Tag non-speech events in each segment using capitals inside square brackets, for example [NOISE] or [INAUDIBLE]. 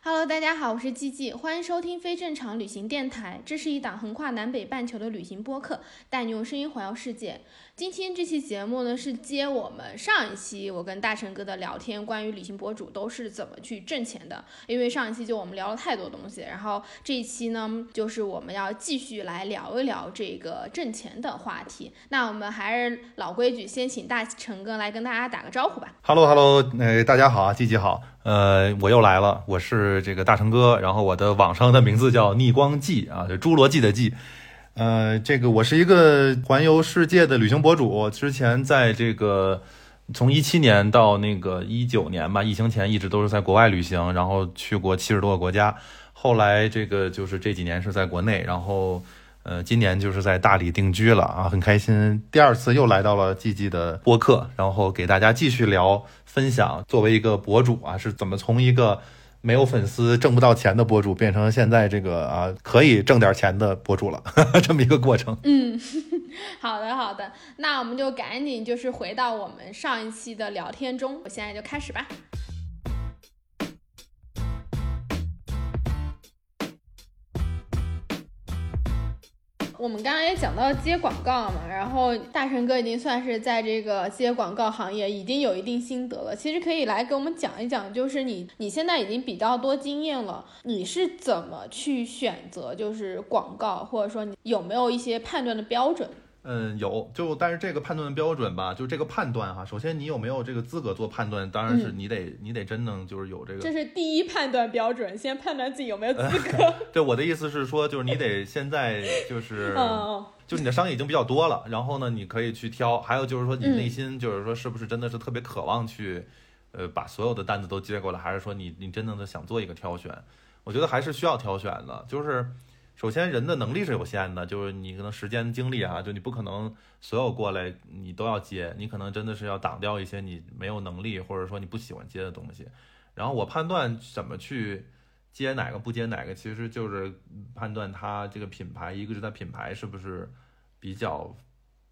Hello，大家好，我是季季，欢迎收听非正常旅行电台。这是一档横跨南北半球的旅行播客，带你用声音环游世界。今天这期节目呢，是接我们上一期我跟大成哥的聊天，关于旅行博主都是怎么去挣钱的。因为上一期就我们聊了太多东西，然后这一期呢，就是我们要继续来聊一聊这个挣钱的话题。那我们还是老规矩，先请大成哥来跟大家打个招呼吧。Hello，Hello，呃，大家好啊，季季好，呃，我又来了，我是这个大成哥，然后我的网上的名字叫逆光记啊，就侏罗纪的纪。呃，这个我是一个环游世界的旅行博主，之前在这个从一七年到那个一九年吧，疫情前一直都是在国外旅行，然后去过七十多个国家。后来这个就是这几年是在国内，然后呃，今年就是在大理定居了啊，很开心。第二次又来到了季季的播客，然后给大家继续聊分享，作为一个博主啊，是怎么从一个。没有粉丝挣不到钱的博主，变成现在这个啊可以挣点钱的博主了，[LAUGHS] 这么一个过程。嗯，[LAUGHS] 好的好的，那我们就赶紧就是回到我们上一期的聊天中，我现在就开始吧。我们刚刚也讲到接广告嘛，然后大成哥已经算是在这个接广告行业已经有一定心得了。其实可以来给我们讲一讲，就是你你现在已经比较多经验了，你是怎么去选择就是广告，或者说你有没有一些判断的标准？嗯，有就但是这个判断的标准吧，就这个判断哈，首先你有没有这个资格做判断，当然是你得你得真能就是有这个，这是第一判断标准，先判断自己有没有资 [LAUGHS] 格。[LAUGHS] 对，我的意思是说，就是你得现在就是，[LAUGHS] 就你的商业已经比较多了，然后呢，你可以去挑，还有就是说你内心就是说是不是真的是特别渴望去，呃，把所有的单子都接过来，还是说你你真正的想做一个挑选？我觉得还是需要挑选的，就是。首先，人的能力是有限的，就是你可能时间精力啊，就你不可能所有过来你都要接，你可能真的是要挡掉一些你没有能力或者说你不喜欢接的东西。然后我判断怎么去接哪个不接哪个，其实就是判断它这个品牌，一个是它品牌是不是比较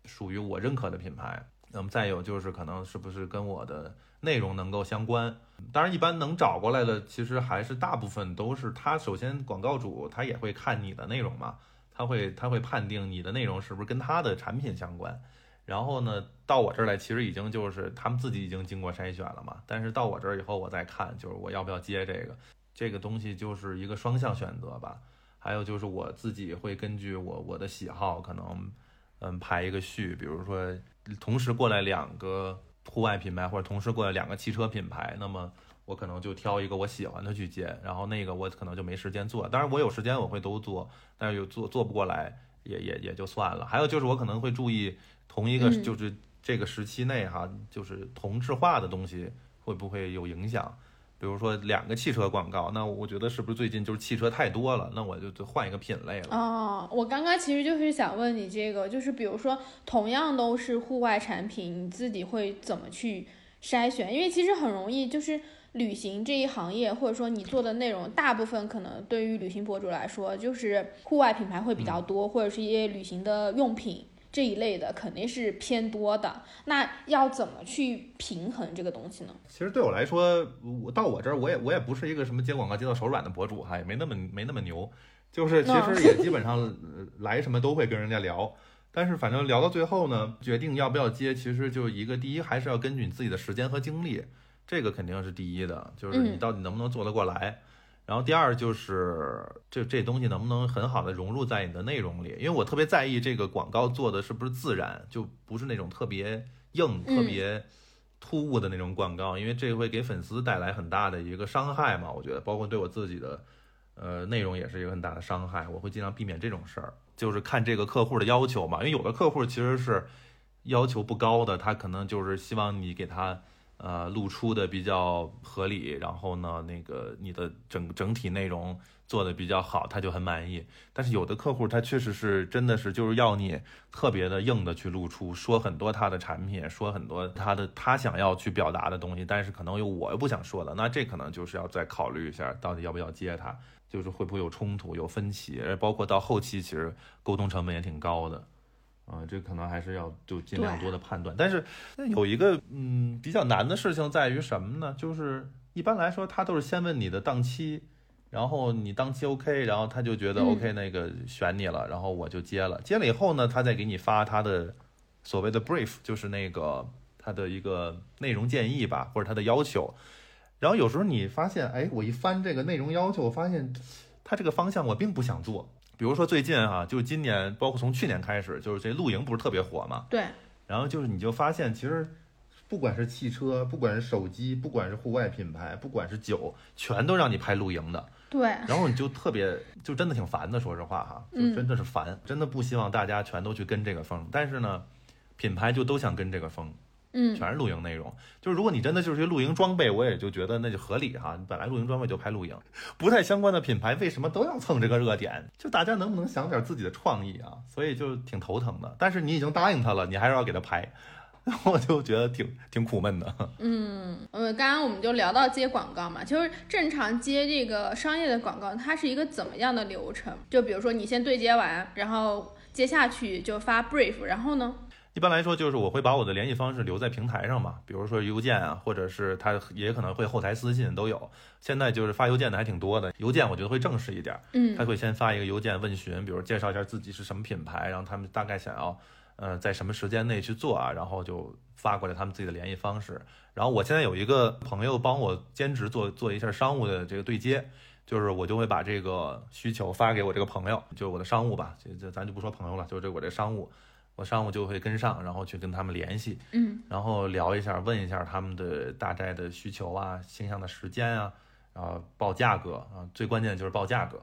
属于我认可的品牌，那么再有就是可能是不是跟我的。内容能够相关，当然一般能找过来的，其实还是大部分都是他。首先，广告主他也会看你的内容嘛，他会他会判定你的内容是不是跟他的产品相关。然后呢，到我这儿来，其实已经就是他们自己已经经过筛选了嘛。但是到我这儿以后，我再看，就是我要不要接这个，这个东西就是一个双向选择吧。还有就是我自己会根据我我的喜好，可能嗯排一个序，比如说同时过来两个。户外品牌或者同时过来两个汽车品牌，那么我可能就挑一个我喜欢的去接，然后那个我可能就没时间做。当然我有时间我会都做，但是有做做不过来也也也就算了。还有就是我可能会注意同一个就是这个时期内哈，就是同质化的东西会不会有影响。比如说两个汽车广告，那我觉得是不是最近就是汽车太多了？那我就就换一个品类了。哦，我刚刚其实就是想问你这个，就是比如说同样都是户外产品，你自己会怎么去筛选？因为其实很容易，就是旅行这一行业，或者说你做的内容，大部分可能对于旅行博主来说，就是户外品牌会比较多，或者是一些旅行的用品。这一类的肯定是偏多的，那要怎么去平衡这个东西呢？其实对我来说，我到我这儿，我也我也不是一个什么接广告接到手软的博主哈，也没那么没那么牛，就是其实也 [LAUGHS] 基本上来什么都会跟人家聊，但是反正聊到最后呢，决定要不要接，其实就一个第一还是要根据你自己的时间和精力，这个肯定是第一的，就是你到底能不能做得过来。然后第二就是这这东西能不能很好的融入在你的内容里？因为我特别在意这个广告做的是不是自然，就不是那种特别硬、特别突兀的那种广告，因为这会给粉丝带来很大的一个伤害嘛。我觉得，包括对我自己的呃内容也是一个很大的伤害。我会尽量避免这种事儿，就是看这个客户的要求嘛。因为有的客户其实是要求不高的，他可能就是希望你给他。呃，露出的比较合理，然后呢，那个你的整整体内容做的比较好，他就很满意。但是有的客户他确实是真的是就是要你特别的硬的去露出，说很多他的产品，说很多他的他想要去表达的东西，但是可能又我又不想说的，那这可能就是要再考虑一下，到底要不要接他，就是会不会有冲突、有分歧，包括到后期其实沟通成本也挺高的。啊，这可能还是要就尽量多的判断，但是有一个嗯比较难的事情在于什么呢？就是一般来说，他都是先问你的档期，然后你档期 OK，然后他就觉得 OK，那个选你了，然后我就接了。接了以后呢，他再给你发他的所谓的 brief，就是那个他的一个内容建议吧，或者他的要求。然后有时候你发现，哎，我一翻这个内容要求，我发现他这个方向我并不想做。比如说最近哈，就是今年，包括从去年开始，就是这露营不是特别火嘛？对。然后就是你就发现，其实不管是汽车，不管是手机，不管是户外品牌，不管是酒，全都让你拍露营的。对。然后你就特别，就真的挺烦的，说实话哈，就真的是烦，真的不希望大家全都去跟这个风。但是呢，品牌就都想跟这个风。嗯，全是露营内容。就是如果你真的就是露营装备，我也就觉得那就合理哈。你本来露营装备就拍露营，不太相关的品牌为什么都要蹭这个热点？就大家能不能想点自己的创意啊？所以就挺头疼的。但是你已经答应他了，你还是要给他拍，[LAUGHS] 我就觉得挺挺苦闷的。嗯，呃，刚刚我们就聊到接广告嘛，就是正常接这个商业的广告，它是一个怎么样的流程？就比如说你先对接完，然后接下去就发 brief，然后呢？一般来说，就是我会把我的联系方式留在平台上嘛，比如说邮件啊，或者是他也可能会后台私信都有。现在就是发邮件的还挺多的，邮件我觉得会正式一点，嗯，他会先发一个邮件问询，比如介绍一下自己是什么品牌，然后他们大概想要，呃，在什么时间内去做啊，然后就发过来他们自己的联系方式。然后我现在有一个朋友帮我兼职做做一下商务的这个对接，就是我就会把这个需求发给我这个朋友，就是我的商务吧，这这咱就不说朋友了，就是这我这商务。我上午就会跟上，然后去跟他们联系，嗯，然后聊一下，问一下他们的大概的需求啊，倾向的时间啊，然后报价格啊，最关键的就是报价格。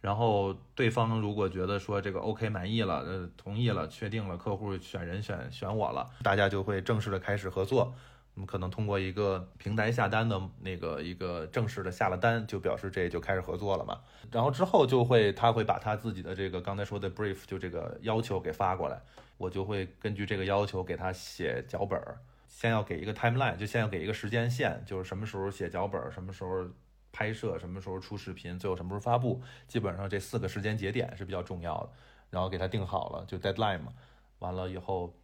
然后对方如果觉得说这个 OK 满意了，呃，同意了，确定了，客户选人选选我了，大家就会正式的开始合作。我们可能通过一个平台下单的那个一个正式的下了单，就表示这就开始合作了嘛。然后之后就会他会把他自己的这个刚才说的 brief 就这个要求给发过来。我就会根据这个要求给他写脚本儿，先要给一个 timeline，就先要给一个时间线，就是什么时候写脚本儿，什么时候拍摄，什么时候出视频，最后什么时候发布，基本上这四个时间节点是比较重要的。然后给他定好了，就 deadline 嘛，完了以后，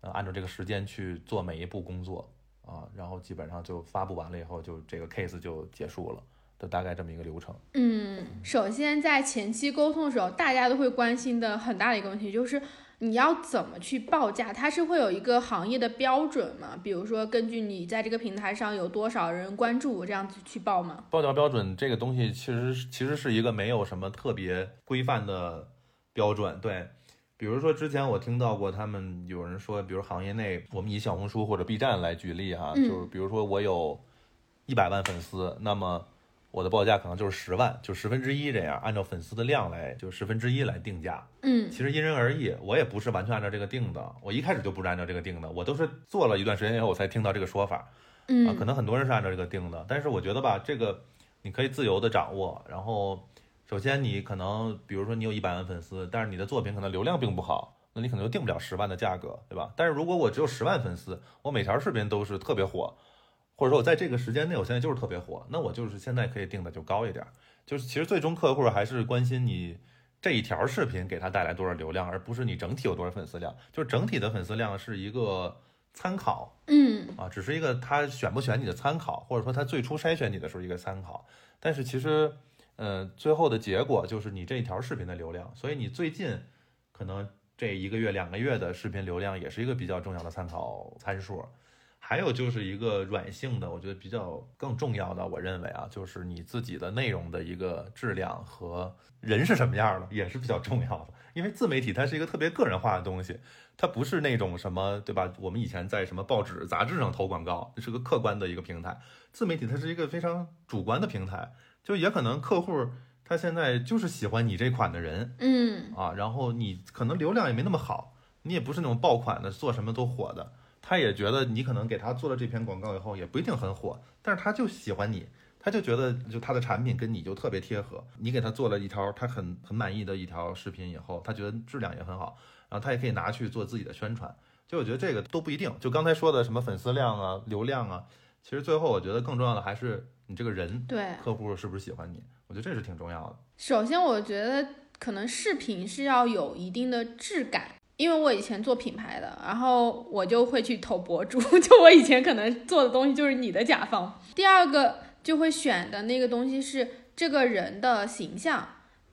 呃，按照这个时间去做每一步工作啊，然后基本上就发布完了以后，就这个 case 就结束了，就大概这么一个流程。嗯，首先在前期沟通的时候，大家都会关心的很大的一个问题就是。你要怎么去报价？它是会有一个行业的标准吗？比如说，根据你在这个平台上有多少人关注，这样子去报吗？报价标准这个东西，其实其实是一个没有什么特别规范的标准。对，比如说之前我听到过他们有人说，比如行业内，我们以小红书或者 B 站来举例哈，就是比如说我有一百万粉丝，那么。我的报价可能就是十万，就十分之一这样，按照粉丝的量来，就十分之一来定价。嗯，其实因人而异，我也不是完全按照这个定的，我一开始就不是按照这个定的，我都是做了一段时间以后我才听到这个说法。嗯，啊，可能很多人是按照这个定的，但是我觉得吧，这个你可以自由的掌握。然后，首先你可能，比如说你有一百万粉丝，但是你的作品可能流量并不好，那你可能就定不了十万的价格，对吧？但是如果我只有十万粉丝，我每条视频都是特别火。或者说我在这个时间内，我现在就是特别火，那我就是现在可以定的就高一点。就是其实最终客户还是关心你这一条视频给他带来多少流量，而不是你整体有多少粉丝量。就是整体的粉丝量是一个参考，嗯啊，只是一个他选不选你的参考，或者说他最初筛选你的时候一个参考。但是其实，呃，最后的结果就是你这一条视频的流量。所以你最近可能这一个月、两个月的视频流量也是一个比较重要的参考参数。还有就是一个软性的，我觉得比较更重要的，我认为啊，就是你自己的内容的一个质量和人是什么样的，也是比较重要的。因为自媒体它是一个特别个人化的东西，它不是那种什么，对吧？我们以前在什么报纸、杂志上投广告，是个客观的一个平台。自媒体它是一个非常主观的平台，就也可能客户他现在就是喜欢你这款的人，嗯啊，然后你可能流量也没那么好，你也不是那种爆款的，做什么都火的。他也觉得你可能给他做了这篇广告以后也不一定很火，但是他就喜欢你，他就觉得就他的产品跟你就特别贴合。你给他做了一条他很很满意的一条视频以后，他觉得质量也很好，然后他也可以拿去做自己的宣传。就我觉得这个都不一定。就刚才说的什么粉丝量啊、流量啊，其实最后我觉得更重要的还是你这个人，对客户是不是喜欢你？我觉得这是挺重要的。首先，我觉得可能视频是要有一定的质感。因为我以前做品牌的，然后我就会去投博主，[LAUGHS] 就我以前可能做的东西就是你的甲方。第二个就会选的那个东西是。这个人的形象，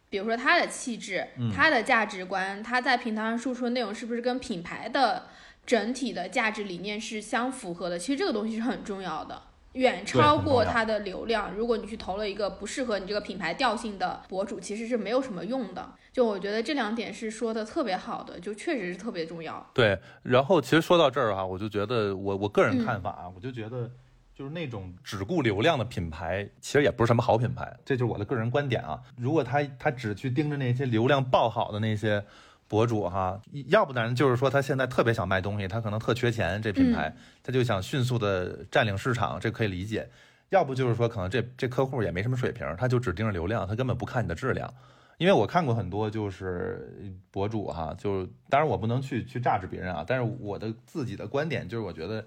比如说他的气质、他的价值观，他在平台上输出的内容是不是跟品牌的整体的价值理念是相符合的？其实这个东西是很重要的。远超过它的流量。如果你去投了一个不适合你这个品牌调性的博主，其实是没有什么用的。就我觉得这两点是说的特别好的，就确实是特别重要。对，然后其实说到这儿哈，我就觉得我我个人看法啊，我就觉得就是那种只顾流量的品牌，其实也不是什么好品牌。这就是我的个人观点啊。如果他他只去盯着那些流量爆好的那些。博主哈，要不然就是说他现在特别想卖东西，他可能特缺钱，这品牌他就想迅速的占领市场，这可以理解。要不就是说可能这这客户也没什么水平，他就只盯着流量，他根本不看你的质量。因为我看过很多就是博主哈，就当然我不能去去榨制别人啊，但是我的自己的观点就是，我觉得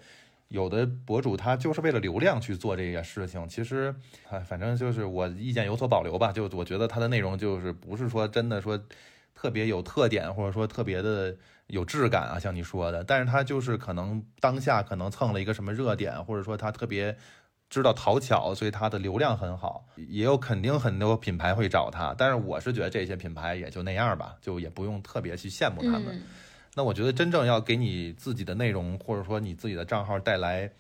有的博主他就是为了流量去做这个事情，其实哎，反正就是我意见有所保留吧。就我觉得他的内容就是不是说真的说。特别有特点，或者说特别的有质感啊，像你说的，但是他就是可能当下可能蹭了一个什么热点，或者说他特别知道讨巧，所以他的流量很好，也有肯定很多品牌会找他。但是我是觉得这些品牌也就那样吧，就也不用特别去羡慕他们。那我觉得真正要给你自己的内容，或者说你自己的账号带来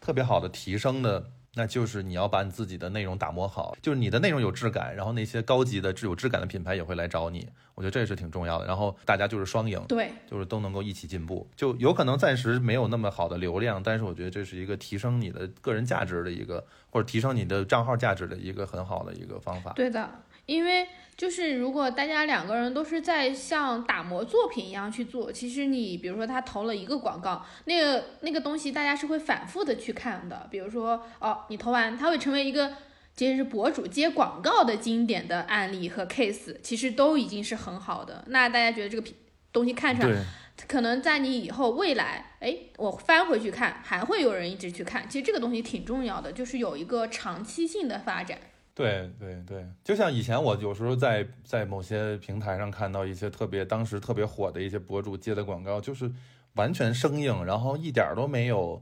特别好的提升的。那就是你要把你自己的内容打磨好，就是你的内容有质感，然后那些高级的、有质感的品牌也会来找你。我觉得这是挺重要的。然后大家就是双赢，对，就是都能够一起进步。就有可能暂时没有那么好的流量，但是我觉得这是一个提升你的个人价值的一个，或者提升你的账号价值的一个很好的一个方法。对的。因为就是如果大家两个人都是在像打磨作品一样去做，其实你比如说他投了一个广告，那个那个东西大家是会反复的去看的。比如说哦，你投完，它会成为一个其实是博主接广告的经典的案例和 case，其实都已经是很好的。那大家觉得这个东西看出来，可能在你以后未来，哎，我翻回去看，还会有人一直去看。其实这个东西挺重要的，就是有一个长期性的发展。对对对，就像以前我有时候在在某些平台上看到一些特别当时特别火的一些博主接的广告，就是完全生硬，然后一点都没有，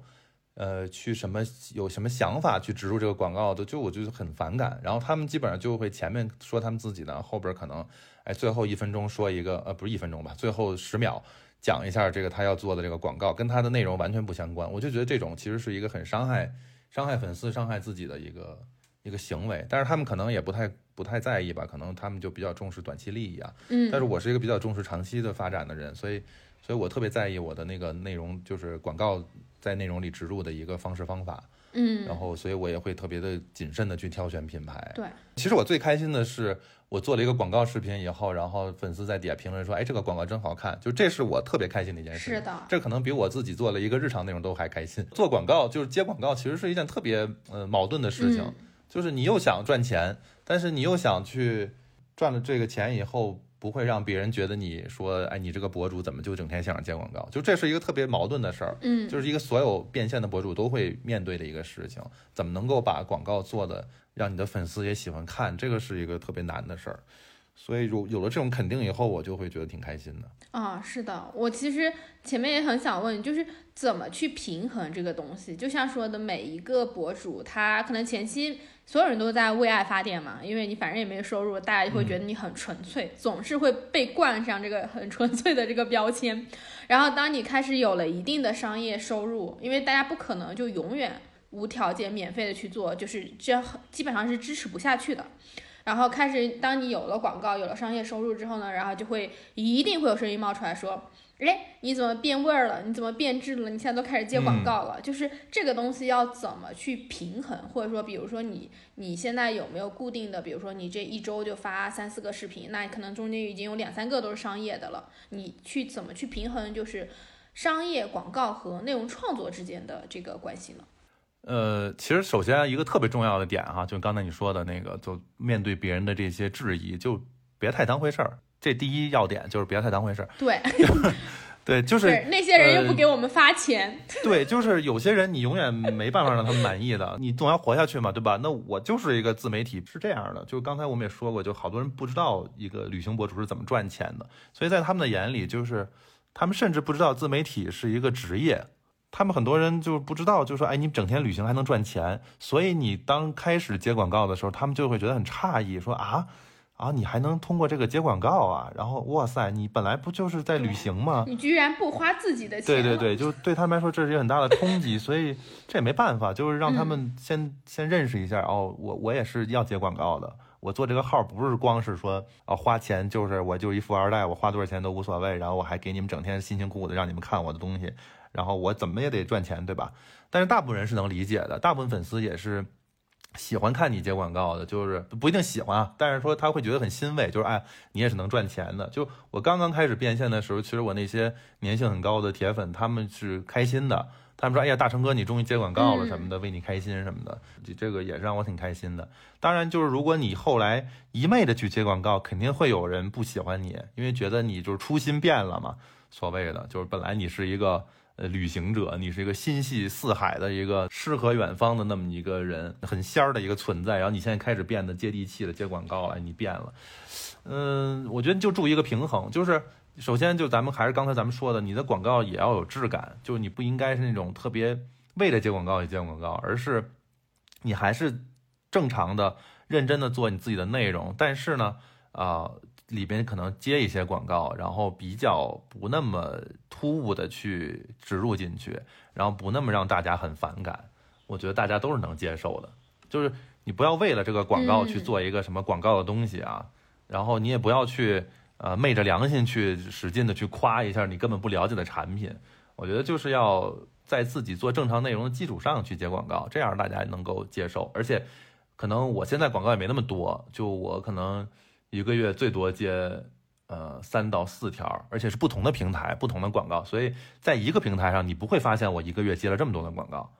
呃，去什么有什么想法去植入这个广告的，就我就很反感。然后他们基本上就会前面说他们自己的，后边可能哎最后一分钟说一个，呃，不是一分钟吧，最后十秒讲一下这个他要做的这个广告，跟他的内容完全不相关。我就觉得这种其实是一个很伤害伤害粉丝、伤害自己的一个。一个行为，但是他们可能也不太不太在意吧，可能他们就比较重视短期利益啊。嗯，但是我是一个比较重视长期的发展的人，所以，所以我特别在意我的那个内容，就是广告在内容里植入的一个方式方法。嗯，然后，所以我也会特别的谨慎的去挑选品牌。对，其实我最开心的是，我做了一个广告视频以后，然后粉丝在底下评论说，哎，这个广告真好看，就这是我特别开心的一件事。是的，这可能比我自己做了一个日常内容都还开心。做广告就是接广告，其实是一件特别呃矛盾的事情。就是你又想赚钱，但是你又想去赚了这个钱以后，不会让别人觉得你说，哎，你这个博主怎么就整天想着接广告？就这是一个特别矛盾的事儿，嗯，就是一个所有变现的博主都会面对的一个事情，怎么能够把广告做的让你的粉丝也喜欢看？这个是一个特别难的事儿。所以有有了这种肯定以后，我就会觉得挺开心的。啊，是的，我其实前面也很想问，就是怎么去平衡这个东西？就像说的，每一个博主他可能前期所有人都在为爱发电嘛，因为你反正也没有收入，大家就会觉得你很纯粹，总是会被冠上这个很纯粹的这个标签。然后当你开始有了一定的商业收入，因为大家不可能就永远无条件免费的去做，就是这样基本上是支持不下去的。然后开始，当你有了广告，有了商业收入之后呢，然后就会一定会有声音冒出来说，哎，你怎么变味儿了？你怎么变质了？你现在都开始接广告了，就是这个东西要怎么去平衡？或者说，比如说你你现在有没有固定的？比如说你这一周就发三四个视频，那可能中间已经有两三个都是商业的了，你去怎么去平衡？就是商业广告和内容创作之间的这个关系呢？呃，其实首先一个特别重要的点哈，就刚才你说的那个，就面对别人的这些质疑，就别太当回事儿。这第一要点就是别太当回事儿。对，[LAUGHS] 对，[LAUGHS] 就是那些人又不给我们发钱。对，就是有些人你永远没办法让他们满意的，你总要活下去嘛，对吧？那我就是一个自媒体，是这样的。就刚才我们也说过，就好多人不知道一个旅行博主是怎么赚钱的，所以在他们的眼里，就是他们甚至不知道自媒体是一个职业。他们很多人就不知道，就说哎，你整天旅行还能赚钱，所以你当开始接广告的时候，他们就会觉得很诧异，说啊。啊，你还能通过这个接广告啊？然后，哇塞，你本来不就是在旅行吗？你居然不花自己的钱？对对对，就对他们来说这是一个很大的冲击，[LAUGHS] 所以这也没办法，就是让他们先先认识一下哦，我我也是要接广告的，我做这个号不是光是说啊花钱，就是我就一富二代，我花多少钱都无所谓，然后我还给你们整天辛辛苦苦的让你们看我的东西，然后我怎么也得赚钱，对吧？但是大部分人是能理解的，大部分粉丝也是。喜欢看你接广告的，就是不一定喜欢啊，但是说他会觉得很欣慰，就是哎，你也是能赚钱的。就我刚刚开始变现的时候，其实我那些粘性很高的铁粉，他们是开心的，他们说哎呀，大成哥你终于接广告了什么的，为你开心什么的，这个也是让我挺开心的。当然，就是如果你后来一昧的去接广告，肯定会有人不喜欢你，因为觉得你就是初心变了嘛，所谓的就是本来你是一个。呃，旅行者，你是一个心系四海的一个诗和远方的那么一个人，很仙儿的一个存在。然后你现在开始变得接地气了，接广告了，你变了。嗯，我觉得就注意一个平衡，就是首先就咱们还是刚才咱们说的，你的广告也要有质感，就是你不应该是那种特别为了接广告而接广告，而是你还是正常的、认真的做你自己的内容。但是呢，啊。里边可能接一些广告，然后比较不那么突兀的去植入进去，然后不那么让大家很反感，我觉得大家都是能接受的。就是你不要为了这个广告去做一个什么广告的东西啊，然后你也不要去呃昧着良心去使劲的去夸一下你根本不了解的产品。我觉得就是要在自己做正常内容的基础上去接广告，这样大家能够接受。而且可能我现在广告也没那么多，就我可能。一个月最多接呃三到四条，而且是不同的平台、不同的广告，所以在一个平台上你不会发现我一个月接了这么多的广告，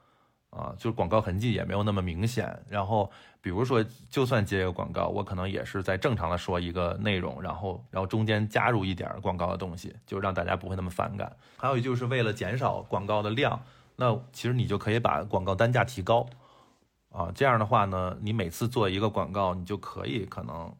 啊，就是广告痕迹也没有那么明显。然后比如说，就算接一个广告，我可能也是在正常的说一个内容，然后然后中间加入一点广告的东西，就让大家不会那么反感。还有就是为了减少广告的量，那其实你就可以把广告单价提高，啊，这样的话呢，你每次做一个广告，你就可以可能。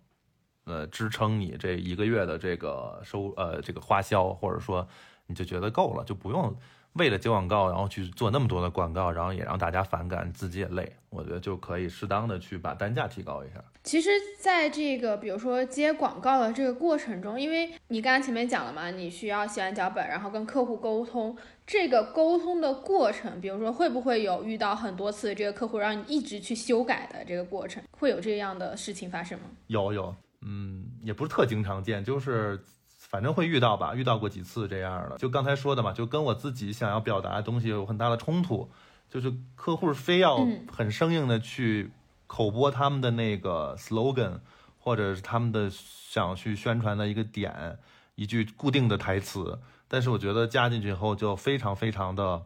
呃，支撑你这一个月的这个收呃这个花销，或者说你就觉得够了，就不用为了接广告，然后去做那么多的广告，然后也让大家反感，自己也累。我觉得就可以适当的去把单价提高一下。其实，在这个比如说接广告的这个过程中，因为你刚刚前面讲了嘛，你需要写完脚本，然后跟客户沟通，这个沟通的过程，比如说会不会有遇到很多次这个客户让你一直去修改的这个过程，会有这样的事情发生吗？有有。嗯，也不是特经常见，就是反正会遇到吧，遇到过几次这样的。就刚才说的嘛，就跟我自己想要表达的东西有很大的冲突，就是客户非要很生硬的去口播他们的那个 slogan，或者是他们的想去宣传的一个点，一句固定的台词，但是我觉得加进去以后就非常非常的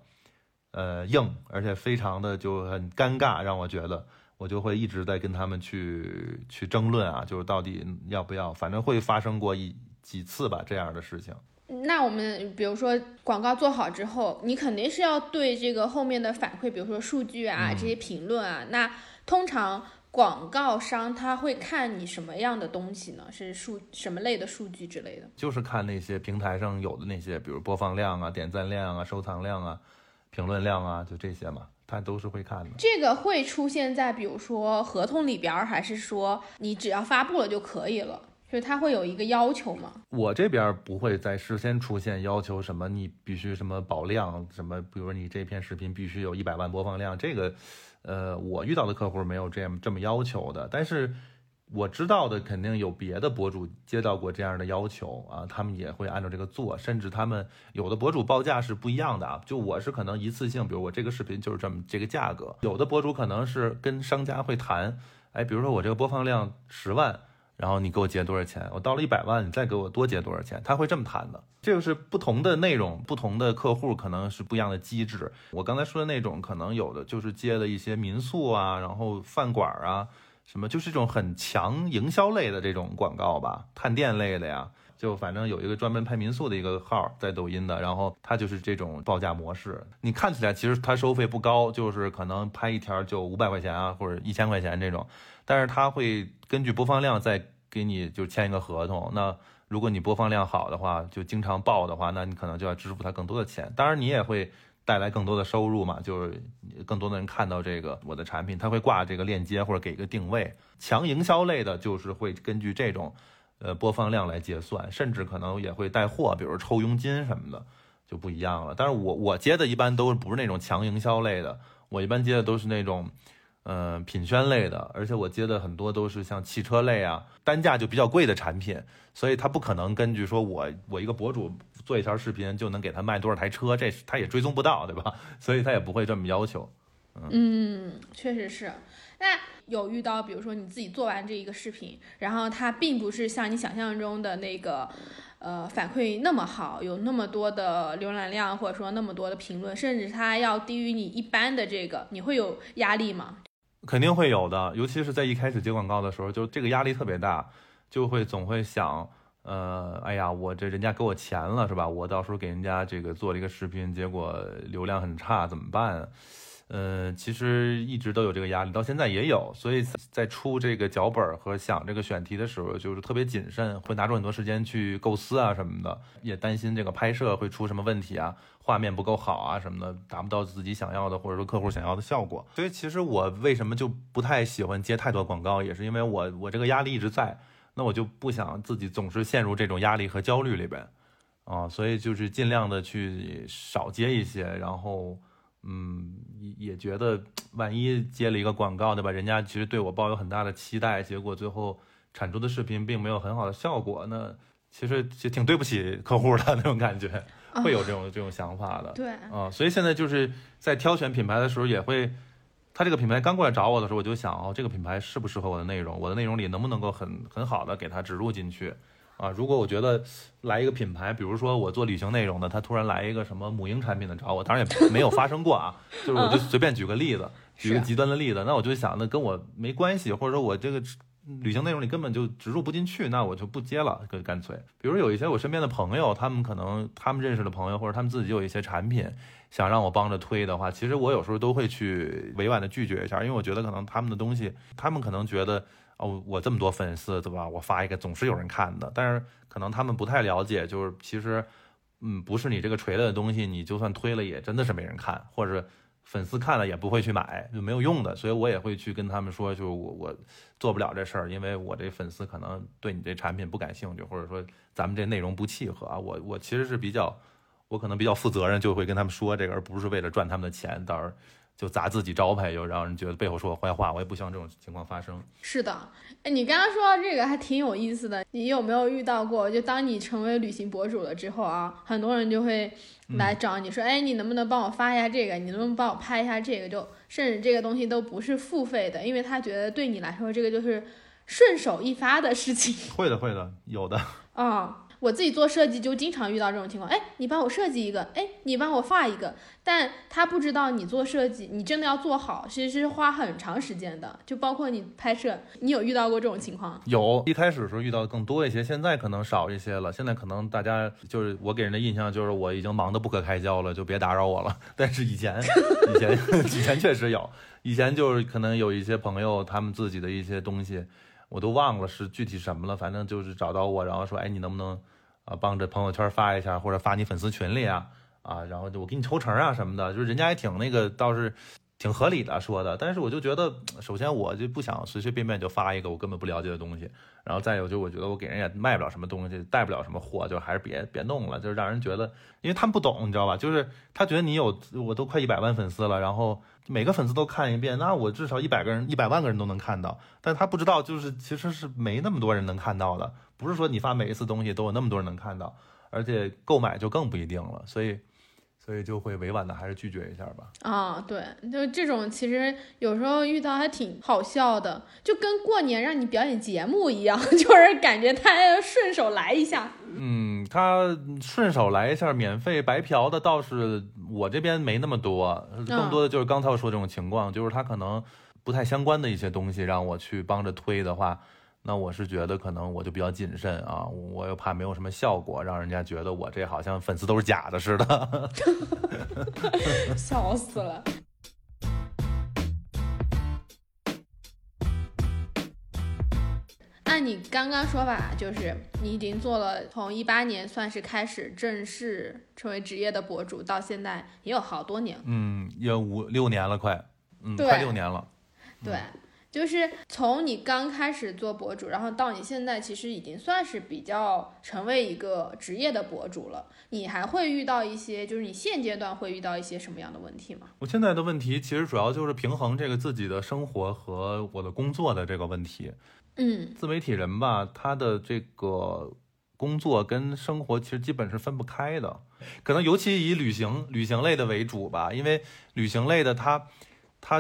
呃硬，而且非常的就很尴尬，让我觉得。我就会一直在跟他们去去争论啊，就是到底要不要，反正会发生过一几次吧这样的事情。那我们比如说广告做好之后，你肯定是要对这个后面的反馈，比如说数据啊这些评论啊。那通常广告商他会看你什么样的东西呢？是数什么类的数据之类的？就是看那些平台上有的那些，比如播放量啊、点赞量啊、收藏量啊、评论量啊，就这些嘛。他都是会看的，这个会出现在比如说合同里边，还是说你只要发布了就可以了？就是他会有一个要求吗？我这边不会在事先出现要求什么，你必须什么保量，什么，比如说你这篇视频必须有一百万播放量，这个，呃，我遇到的客户没有这样这么要求的，但是。我知道的肯定有别的博主接到过这样的要求啊，他们也会按照这个做，甚至他们有的博主报价是不一样的啊。就我是可能一次性，比如我这个视频就是这么这个价格，有的博主可能是跟商家会谈，哎，比如说我这个播放量十万，然后你给我结多少钱？我到了一百万，你再给我多结多少钱？他会这么谈的。这个是不同的内容，不同的客户可能是不一样的机制。我刚才说的那种，可能有的就是接的一些民宿啊，然后饭馆啊。什么就是这种很强营销类的这种广告吧，探店类的呀，就反正有一个专门拍民宿的一个号在抖音的，然后他就是这种报价模式。你看起来其实他收费不高，就是可能拍一条就五百块钱啊，或者一千块钱这种，但是他会根据播放量再给你就签一个合同。那如果你播放量好的话，就经常爆的话，那你可能就要支付他更多的钱。当然你也会。带来更多的收入嘛，就是更多的人看到这个我的产品，他会挂这个链接或者给一个定位。强营销类的，就是会根据这种呃播放量来结算，甚至可能也会带货，比如抽佣金什么的就不一样了。但是我我接的一般都不是那种强营销类的，我一般接的都是那种。嗯，品宣类的，而且我接的很多都是像汽车类啊，单价就比较贵的产品，所以他不可能根据说我我一个博主做一条视频就能给他卖多少台车，这他也追踪不到，对吧？[LAUGHS] 所以他也不会这么要求。嗯，确实是。那有遇到，比如说你自己做完这一个视频，然后它并不是像你想象中的那个，呃，反馈那么好，有那么多的浏览量，或者说那么多的评论，甚至它要低于你一般的这个，你会有压力吗？肯定会有的，尤其是在一开始接广告的时候，就这个压力特别大，就会总会想，呃，哎呀，我这人家给我钱了是吧？我到时候给人家这个做了一个视频，结果流量很差，怎么办？嗯，其实一直都有这个压力，到现在也有，所以在出这个脚本和想这个选题的时候，就是特别谨慎，会拿出很多时间去构思啊什么的，也担心这个拍摄会出什么问题啊，画面不够好啊什么的，达不到自己想要的或者说客户想要的效果。所以其实我为什么就不太喜欢接太多广告，也是因为我我这个压力一直在，那我就不想自己总是陷入这种压力和焦虑里边，啊，所以就是尽量的去少接一些，然后。嗯，也也觉得万一接了一个广告，对吧？人家其实对我抱有很大的期待，结果最后产出的视频并没有很好的效果，那其实也挺对不起客户的那种感觉，[LAUGHS] 会有这种这种想法的。对，啊，所以现在就是在挑选品牌的时候，也会，他这个品牌刚过来找我的时候，我就想，哦，这个品牌适不适合我的内容？我的内容里能不能够很很好的给它植入进去？啊，如果我觉得来一个品牌，比如说我做旅行内容的，他突然来一个什么母婴产品的找我，当然也没有发生过啊，[LAUGHS] 就是我就随便举个例子，举个极端的例子，那我就想，那跟我没关系，或者说我这个旅行内容里根本就植入不进去，那我就不接了，干干脆。比如有一些我身边的朋友，他们可能他们认识的朋友，或者他们自己有一些产品想让我帮着推的话，其实我有时候都会去委婉的拒绝一下，因为我觉得可能他们的东西，他们可能觉得。哦，我这么多粉丝，对吧？我发一个总是有人看的，但是可能他们不太了解，就是其实，嗯，不是你这个锤了的东西，你就算推了也真的是没人看，或者粉丝看了也不会去买，就没有用的。所以我也会去跟他们说，就是我我做不了这事儿，因为我这粉丝可能对你这产品不感兴趣，或者说咱们这内容不契合啊。我我其实是比较，我可能比较负责任，就会跟他们说这个，而不是为了赚他们的钱，到时候。就砸自己招牌，又让人觉得背后说我坏话，我也不希望这种情况发生。是的，哎，你刚刚说到这个还挺有意思的。你有没有遇到过？就当你成为旅行博主了之后啊，很多人就会来找你说，哎，你能不能帮我发一下这个？你能不能帮我拍一下这个？就甚至这个东西都不是付费的，因为他觉得对你来说这个就是顺手一发的事情。会的，会的，有的。啊。[LAUGHS] 我自己做设计就经常遇到这种情况，哎，你帮我设计一个，哎，你帮我画一个，但他不知道你做设计，你真的要做好，其实是花很长时间的，就包括你拍摄，你有遇到过这种情况？有，一开始的时候遇到的更多一些，现在可能少一些了。现在可能大家就是我给人的印象就是我已经忙得不可开交了，就别打扰我了。[LAUGHS] 但是以前，以前，[LAUGHS] 以前确实有，以前就是可能有一些朋友他们自己的一些东西，我都忘了是具体什么了，反正就是找到我，然后说，哎，你能不能？啊，帮着朋友圈发一下，或者发你粉丝群里啊，啊，然后就我给你抽成啊什么的，就是人家也挺那个，倒是挺合理的说的。但是我就觉得，首先我就不想随随便便就发一个我根本不了解的东西，然后再有就我觉得我给人也卖不了什么东西，带不了什么货，就还是别别弄了，就是让人觉得，因为他们不懂，你知道吧？就是他觉得你有，我都快一百万粉丝了，然后每个粉丝都看一遍，那我至少一百个人、一百万个人都能看到，但他不知道，就是其实是没那么多人能看到的。不是说你发每一次东西都有那么多人能看到，而且购买就更不一定了，所以，所以就会委婉的还是拒绝一下吧。啊，对，就这种其实有时候遇到还挺好笑的，就跟过年让你表演节目一样，[LAUGHS] 就是感觉他顺手来一下。嗯，他顺手来一下免费白嫖的倒是我这边没那么多，更多的就是刚才我说这种情况，就是他可能不太相关的一些东西让我去帮着推的话。那我是觉得可能我就比较谨慎啊，我又怕没有什么效果，让人家觉得我这好像粉丝都是假的似的，[LAUGHS] 笑死了。那那你刚刚说吧，就是你已经做了从一八年算是开始正式成为职业的博主，到现在也有好多年。嗯，也五六年了，快，嗯，快六年了。对。就是从你刚开始做博主，然后到你现在，其实已经算是比较成为一个职业的博主了。你还会遇到一些，就是你现阶段会遇到一些什么样的问题吗？我现在的问题其实主要就是平衡这个自己的生活和我的工作的这个问题。嗯，自媒体人吧，他的这个工作跟生活其实基本是分不开的。可能尤其以旅行旅行类的为主吧，因为旅行类的它。他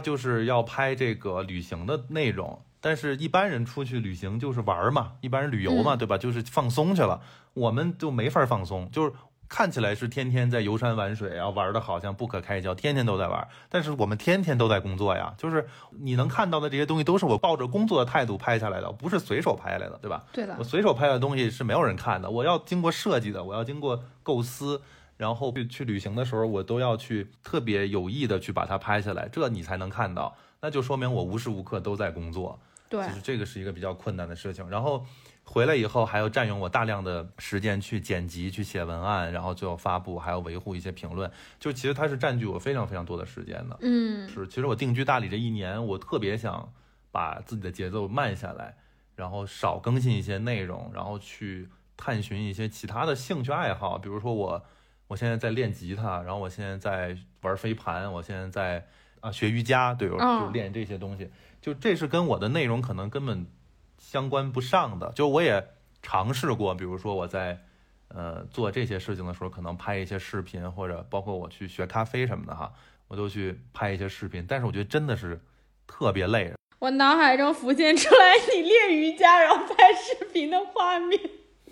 就是要拍这个旅行的内容，但是一般人出去旅行就是玩嘛，一般人旅游嘛，对吧？就是放松去了，我们就没法放松，就是看起来是天天在游山玩水啊，玩的好像不可开交，天天都在玩，但是我们天天都在工作呀。就是你能看到的这些东西，都是我抱着工作的态度拍下来的，不是随手拍下来的，对吧？对的，我随手拍的东西是没有人看的，我要经过设计的，我要经过构思。然后去去旅行的时候，我都要去特别有意的去把它拍下来，这你才能看到，那就说明我无时无刻都在工作。对，其实这个是一个比较困难的事情。然后回来以后还要占用我大量的时间去剪辑、去写文案，然后最后发布，还要维护一些评论，就其实它是占据我非常非常多的时间的。嗯，是，其实我定居大理这一年，我特别想把自己的节奏慢下来，然后少更新一些内容，然后去探寻一些其他的兴趣爱好，比如说我。我现在在练吉他，然后我现在在玩飞盘，我现在在啊学瑜伽，对，我就练这些东西。就这是跟我的内容可能根本相关不上的。就我也尝试过，比如说我在呃做这些事情的时候，可能拍一些视频，或者包括我去学咖啡什么的哈，我都去拍一些视频。但是我觉得真的是特别累。我脑海中浮现出来你练瑜伽然后拍视频的画面，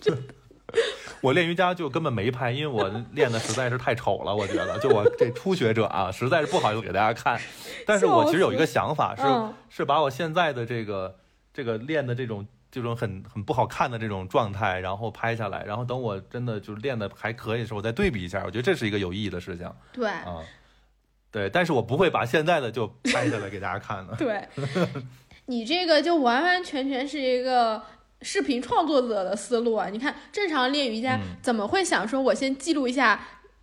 真的。[LAUGHS] 我练瑜伽就根本没拍，因为我练的实在是太丑了。我觉得，就我这初学者啊，实在是不好意思给大家看。但是我其实有一个想法，是是把我现在的这个这个练的这种这种很很不好看的这种状态，然后拍下来，然后等我真的就是练的还可以的时候，我再对比一下。我觉得这是一个有意义的事情。对啊，对，但是我不会把现在的就拍下来给大家看的。[LAUGHS] 对，你这个就完完全全是一个。视频创作者的思路啊，你看正常练瑜伽怎么会想说，我先记录一下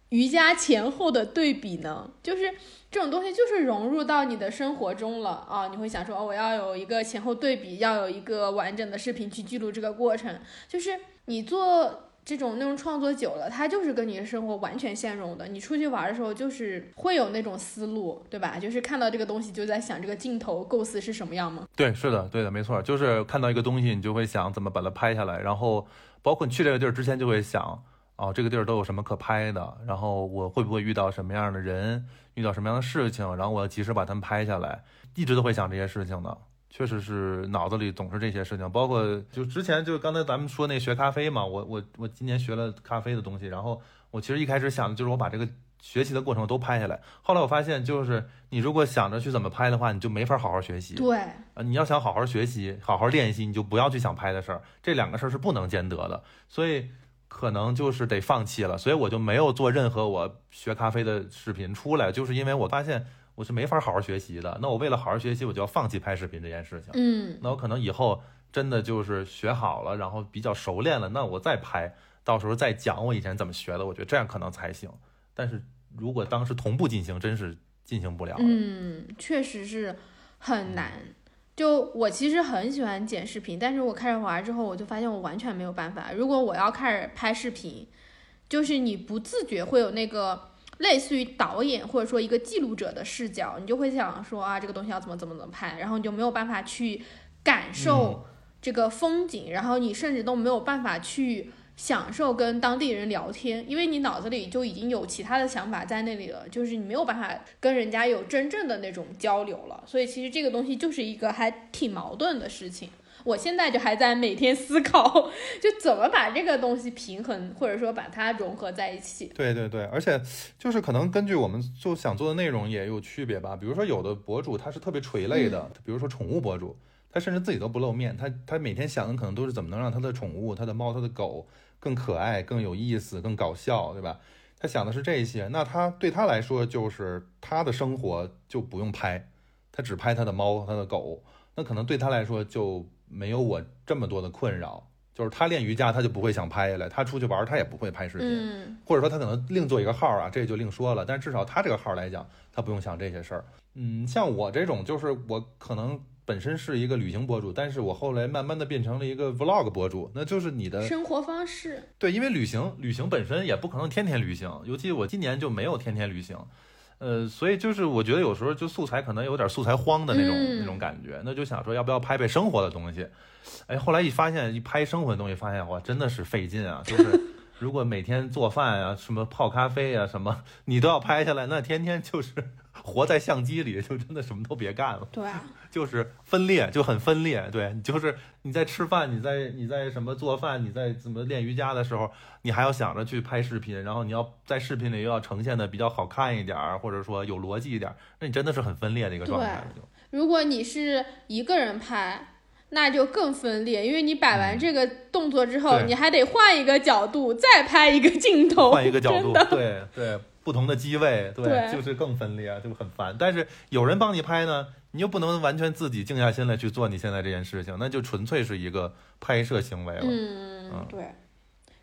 瑜伽前后的对比呢？就是这种东西就是融入到你的生活中了啊，你会想说，哦，我要有一个前后对比，要有一个完整的视频去记录这个过程，就是你做。这种内容创作久了，它就是跟你的生活完全相融的。你出去玩的时候，就是会有那种思路，对吧？就是看到这个东西，就在想这个镜头构思是什么样吗？对，是的，对的，没错，就是看到一个东西，你就会想怎么把它拍下来。然后，包括你去这个地儿之前，就会想，哦，这个地儿都有什么可拍的？然后我会不会遇到什么样的人，遇到什么样的事情？然后我要及时把它们拍下来，一直都会想这些事情的。确实是脑子里总是这些事情，包括就之前就刚才咱们说那学咖啡嘛，我我我今年学了咖啡的东西，然后我其实一开始想的就是我把这个学习的过程都拍下来，后来我发现就是你如果想着去怎么拍的话，你就没法好好学习。对，啊，你要想好好学习、好好练习，你就不要去想拍的事儿，这两个事儿是不能兼得的，所以可能就是得放弃了，所以我就没有做任何我学咖啡的视频出来，就是因为我发现。我是没法好好学习的，那我为了好好学习，我就要放弃拍视频这件事情。嗯，那我可能以后真的就是学好了，然后比较熟练了，那我再拍，到时候再讲我以前怎么学的，我觉得这样可能才行。但是如果当时同步进行，真是进行不了。嗯，确实是很难。就我其实很喜欢剪视频，但是我开始玩之后，我就发现我完全没有办法。如果我要开始拍视频，就是你不自觉会有那个。类似于导演或者说一个记录者的视角，你就会想说啊，这个东西要怎么怎么怎么拍，然后你就没有办法去感受这个风景，然后你甚至都没有办法去享受跟当地人聊天，因为你脑子里就已经有其他的想法在那里了，就是你没有办法跟人家有真正的那种交流了。所以其实这个东西就是一个还挺矛盾的事情。我现在就还在每天思考，[LAUGHS] 就怎么把这个东西平衡，或者说把它融合在一起。对对对，而且就是可能根据我们就想做的内容也有区别吧。比如说有的博主他是特别垂类的，比如说宠物博主，他甚至自己都不露面，他他每天想的可能都是怎么能让他的宠物、他的猫、他的狗更可爱、更有意思、更搞笑，对吧？他想的是这些，那他对他来说就是他的生活就不用拍，他只拍他的猫、他的狗，那可能对他来说就。没有我这么多的困扰。就是他练瑜伽，他就不会想拍下来；他出去玩，他也不会拍视频，或者说他可能另做一个号啊，这就另说了。但至少他这个号来讲，他不用想这些事儿。嗯，像我这种，就是我可能本身是一个旅行博主，但是我后来慢慢的变成了一个 vlog 博主，那就是你的生活方式。对，因为旅行，旅行本身也不可能天天旅行，尤其我今年就没有天天旅行。呃，所以就是我觉得有时候就素材可能有点素材荒的那种那种感觉，那就想说要不要拍拍生活的东西？哎，后来一发现一拍生活的东西，发现哇，真的是费劲啊！就是如果每天做饭啊，什么泡咖啡啊，什么你都要拍下来，那天天就是。活在相机里，就真的什么都别干了。对，就是分裂，就很分裂。对，就是你在吃饭，你在你在什么做饭，你在怎么练瑜伽的时候，你还要想着去拍视频，然后你要在视频里又要呈现的比较好看一点，或者说有逻辑一点，那你真的是很分裂的一个状态。如果你是一个人拍，那就更分裂，因为你摆完这个动作之后，你还得换一个角度再拍一个镜头，换一个角度，对对。不同的机位，对，就是更分裂，就很烦。但是有人帮你拍呢，你又不能完全自己静下心来去做你现在这件事情，那就纯粹是一个拍摄行为了。嗯，对，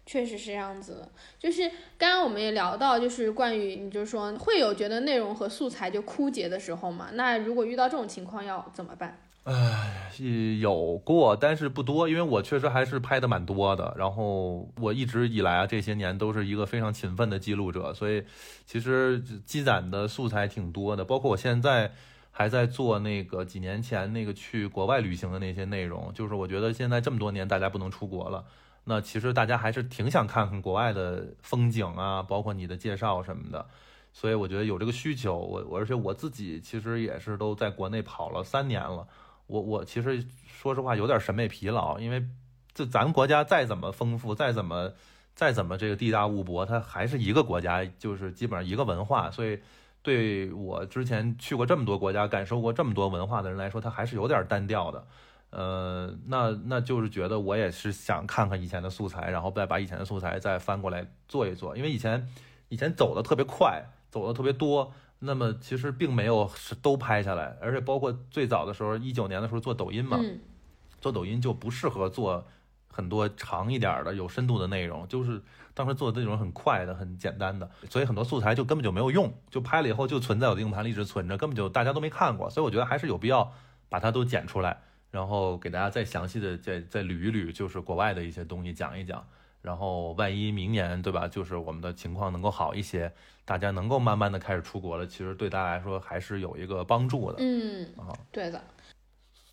确实是这样子的。就是刚刚我们也聊到，就是关于你就是说会有觉得内容和素材就枯竭的时候嘛？那如果遇到这种情况要怎么办？唉，有过，但是不多，因为我确实还是拍的蛮多的。然后我一直以来啊，这些年都是一个非常勤奋的记录者，所以其实积攒的素材挺多的。包括我现在还在做那个几年前那个去国外旅行的那些内容，就是我觉得现在这么多年大家不能出国了，那其实大家还是挺想看看国外的风景啊，包括你的介绍什么的。所以我觉得有这个需求，我我而且我自己其实也是都在国内跑了三年了。我我其实说实话有点审美疲劳，因为这咱国家再怎么丰富，再怎么再怎么这个地大物博，它还是一个国家，就是基本上一个文化。所以对我之前去过这么多国家，感受过这么多文化的人来说，它还是有点单调的。呃，那那就是觉得我也是想看看以前的素材，然后再把以前的素材再翻过来做一做，因为以前以前走的特别快，走的特别多。那么其实并没有是都拍下来，而且包括最早的时候，一九年的时候做抖音嘛，做抖音就不适合做很多长一点的有深度的内容，就是当时做的那种很快的、很简单的，所以很多素材就根本就没有用，就拍了以后就存在我的硬盘里一直存着，根本就大家都没看过，所以我觉得还是有必要把它都剪出来，然后给大家再详细的再再捋一捋，就是国外的一些东西讲一讲。然后万一明年对吧，就是我们的情况能够好一些，大家能够慢慢的开始出国了，其实对大家来说还是有一个帮助的。嗯，啊，对的，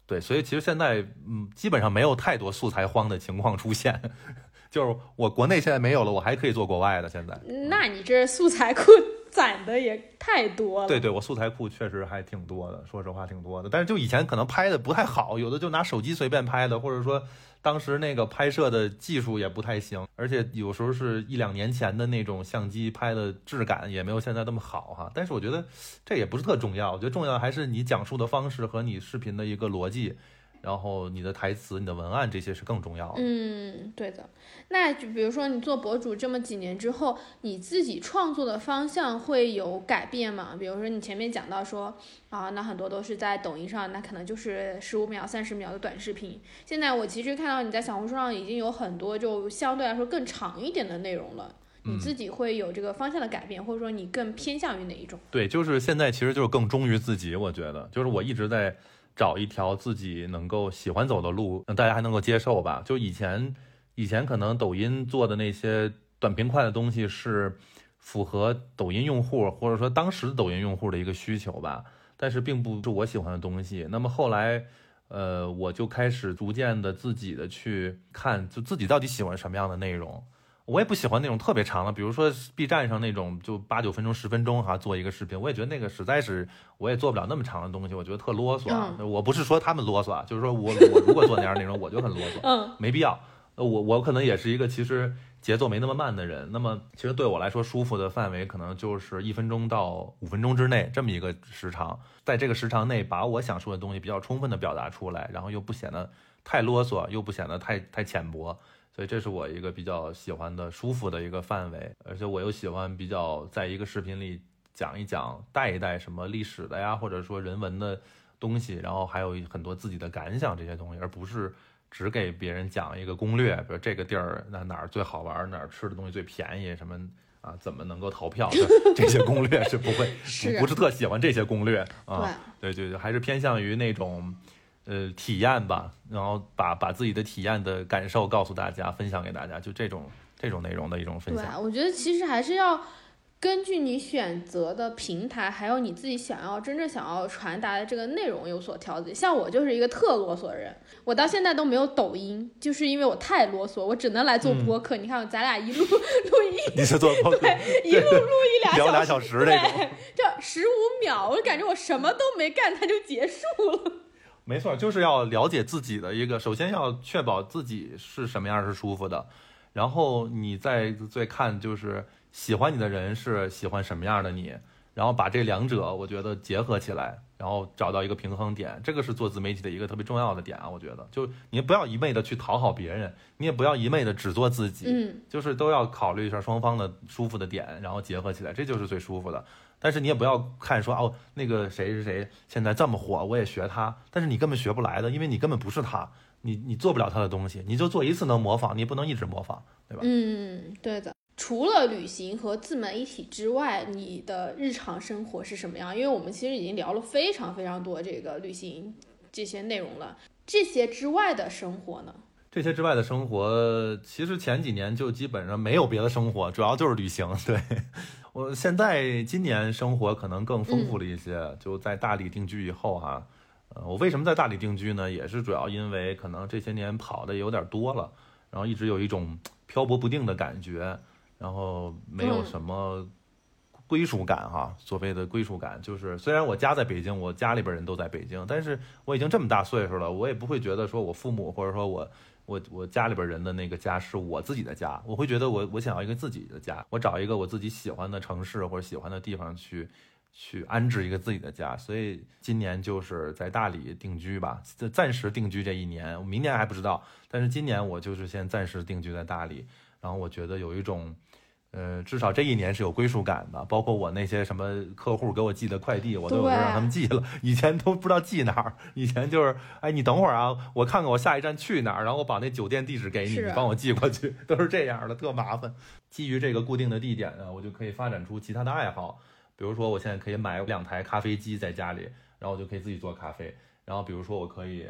对，所以其实现在嗯，基本上没有太多素材荒的情况出现，[LAUGHS] 就是我国内现在没有了，我还可以做国外的。现在，那你这素材库 [LAUGHS] 攒的也太多了。对对，我素材库确实还挺多的，说实话挺多的。但是就以前可能拍的不太好，有的就拿手机随便拍的，或者说。当时那个拍摄的技术也不太行，而且有时候是一两年前的那种相机拍的质感也没有现在那么好哈。但是我觉得这也不是特重要，我觉得重要还是你讲述的方式和你视频的一个逻辑。然后你的台词、你的文案这些是更重要的。嗯，对的。那就比如说你做博主这么几年之后，你自己创作的方向会有改变吗？比如说你前面讲到说啊，那很多都是在抖音上，那可能就是十五秒、三十秒的短视频。现在我其实看到你在小红书上已经有很多就相对来说更长一点的内容了。你自己会有这个方向的改变，或者说你更偏向于哪一种？对，就是现在其实就是更忠于自己。我觉得就是我一直在。找一条自己能够喜欢走的路，大家还能够接受吧。就以前，以前可能抖音做的那些短平快的东西是符合抖音用户或者说当时抖音用户的一个需求吧，但是并不是我喜欢的东西。那么后来，呃，我就开始逐渐的自己的去看，就自己到底喜欢什么样的内容。我也不喜欢那种特别长的，比如说 B 站上那种就八九分钟、十分钟哈做一个视频，我也觉得那个实在是我也做不了那么长的东西，我觉得特啰嗦。我不是说他们啰嗦啊，就是说我我如果做那样内容，我就很啰嗦，嗯，没必要。我我可能也是一个其实节奏没那么慢的人，那么其实对我来说舒服的范围可能就是一分钟到五分钟之内这么一个时长，在这个时长内把我想说的东西比较充分的表达出来，然后又不显得太啰嗦，又不显得太太浅薄。所以这是我一个比较喜欢的、舒服的一个范围，而且我又喜欢比较在一个视频里讲一讲、带一带什么历史的呀，或者说人文的东西，然后还有很多自己的感想这些东西，而不是只给别人讲一个攻略，比如这个地儿那哪儿最好玩，哪儿吃的东西最便宜，什么啊，怎么能够逃票，[LAUGHS] 这些攻略是不会，不不是特喜欢这些攻略啊。对对对，还是偏向于那种呃体验吧，然后把把自己的体验的感受告诉大家，分享给大家，就这种这种内容的一种分享。对，我觉得其实还是要。根据你选择的平台，还有你自己想要真正想要传达的这个内容有所调节。像我就是一个特啰嗦的人，我到现在都没有抖音，就是因为我太啰嗦，我只能来做播客。你看，咱俩一路录 [LAUGHS] 一，你是做播客，对，一路录一俩聊俩小时那种，[LAUGHS] 这十五秒，我感觉我什么都没干，它就结束了。没错，就是要了解自己的一个，首先要确保自己是什么样是舒服的，然后你再再看就是。喜欢你的人是喜欢什么样的你，然后把这两者我觉得结合起来，然后找到一个平衡点，这个是做自媒体的一个特别重要的点啊。我觉得，就你不要一昧的去讨好别人，你也不要一昧的只做自己，嗯，就是都要考虑一下双方的舒服的点，然后结合起来，这就是最舒服的。但是你也不要看说哦，那个谁是谁现在这么火，我也学他，但是你根本学不来的，因为你根本不是他，你你做不了他的东西，你就做一次能模仿，你不能一直模仿，对吧？嗯，对的。除了旅行和自媒体之外，你的日常生活是什么样？因为我们其实已经聊了非常非常多这个旅行这些内容了。这些之外的生活呢？这些之外的生活，其实前几年就基本上没有别的生活，主要就是旅行。对我现在今年生活可能更丰富了一些。就在大理定居以后哈，呃，我为什么在大理定居呢？也是主要因为可能这些年跑的有点多了，然后一直有一种漂泊不定的感觉。然后没有什么归属感哈，所谓的归属感就是，虽然我家在北京，我家里边人都在北京，但是我已经这么大岁数了，我也不会觉得说我父母或者说我我我家里边人的那个家是我自己的家，我会觉得我我想要一个自己的家，我找一个我自己喜欢的城市或者喜欢的地方去去安置一个自己的家，所以今年就是在大理定居吧，暂时定居这一年，明年还不知道，但是今年我就是先暂时定居在大理，然后我觉得有一种。呃，至少这一年是有归属感的，包括我那些什么客户给我寄的快递，我都有让他们寄了。以前都不知道寄哪儿，以前就是，哎，你等会儿啊，我看看我下一站去哪儿，然后我把那酒店地址给你，你帮我寄过去，[LAUGHS] 都是这样的，特麻烦。基于这个固定的地点呢，我就可以发展出其他的爱好，比如说我现在可以买两台咖啡机在家里，然后我就可以自己做咖啡。然后比如说我可以，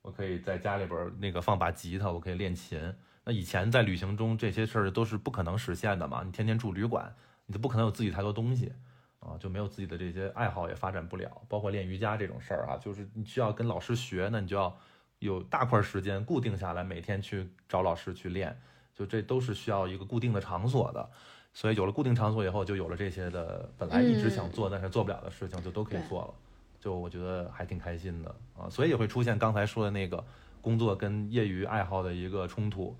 我可以在家里边那个放把吉他，我可以练琴。那以前在旅行中这些事儿都是不可能实现的嘛？你天天住旅馆，你都不可能有自己太多东西啊，就没有自己的这些爱好也发展不了。包括练瑜伽这种事儿啊，就是你需要跟老师学，那你就要有大块时间固定下来，每天去找老师去练，就这都是需要一个固定的场所的。所以有了固定场所以后，就有了这些的本来一直想做但是做不了的事情，就都可以做了。就我觉得还挺开心的啊，所以也会出现刚才说的那个工作跟业余爱好的一个冲突。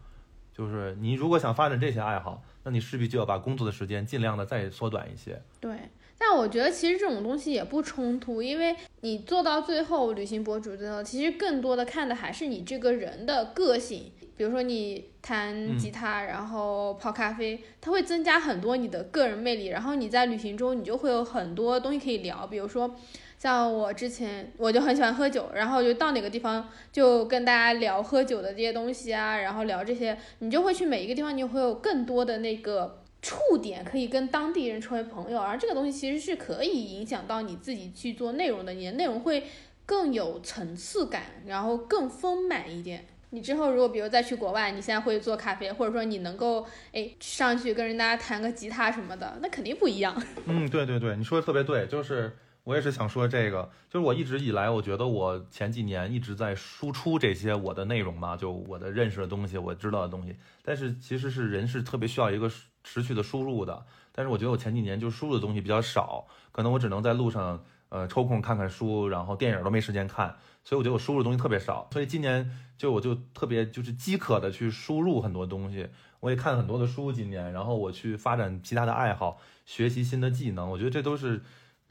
就是你如果想发展这些爱好，那你势必就要把工作的时间尽量的再缩短一些。对，但我觉得其实这种东西也不冲突，因为你做到最后，旅行博主最后其实更多的看的还是你这个人的个性。比如说你弹吉他，然后泡咖啡，它会增加很多你的个人魅力。然后你在旅行中，你就会有很多东西可以聊，比如说。像我之前我就很喜欢喝酒，然后就到哪个地方就跟大家聊喝酒的这些东西啊，然后聊这些，你就会去每一个地方，你会有更多的那个触点，可以跟当地人成为朋友，而这个东西其实是可以影响到你自己去做内容的，你的内容会更有层次感，然后更丰满一点。你之后如果比如再去国外，你现在会做咖啡，或者说你能够哎上去跟人家弹个吉他什么的，那肯定不一样。嗯，对对对，你说的特别对，就是。我也是想说这个，就是我一直以来，我觉得我前几年一直在输出这些我的内容嘛，就我的认识的东西，我知道的东西。但是其实是人是特别需要一个持续的输入的。但是我觉得我前几年就输入的东西比较少，可能我只能在路上呃抽空看看书，然后电影都没时间看，所以我觉得我输入的东西特别少。所以今年就我就特别就是饥渴的去输入很多东西，我也看很多的书，今年，然后我去发展其他的爱好，学习新的技能，我觉得这都是。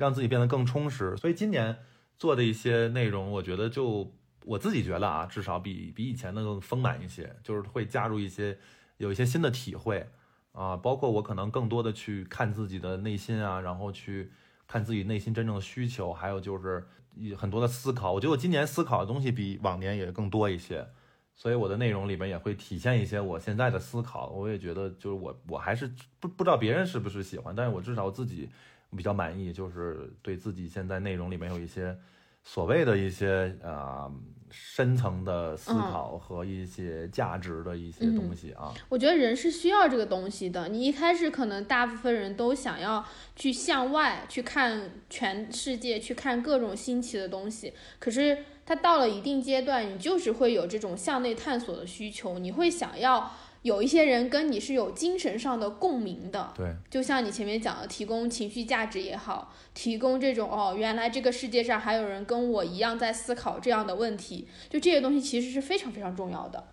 让自己变得更充实，所以今年做的一些内容，我觉得就我自己觉得啊，至少比比以前的更丰满一些，就是会加入一些有一些新的体会啊，包括我可能更多的去看自己的内心啊，然后去看自己内心真正的需求，还有就是很多的思考。我觉得我今年思考的东西比往年也更多一些，所以我的内容里面也会体现一些我现在的思考。我也觉得就是我我还是不不知道别人是不是喜欢，但是我至少自己比较满意，就是对自己现在内容里面有一些所谓的一些啊。深层的思考和一些价值的一些东西啊，我觉得人是需要这个东西的。你一开始可能大部分人都想要去向外去看全世界，去看各种新奇的东西。可是他到了一定阶段，你就是会有这种向内探索的需求，你会想要。有一些人跟你是有精神上的共鸣的，对，就像你前面讲的，提供情绪价值也好，提供这种哦，原来这个世界上还有人跟我一样在思考这样的问题，就这些东西其实是非常非常重要的。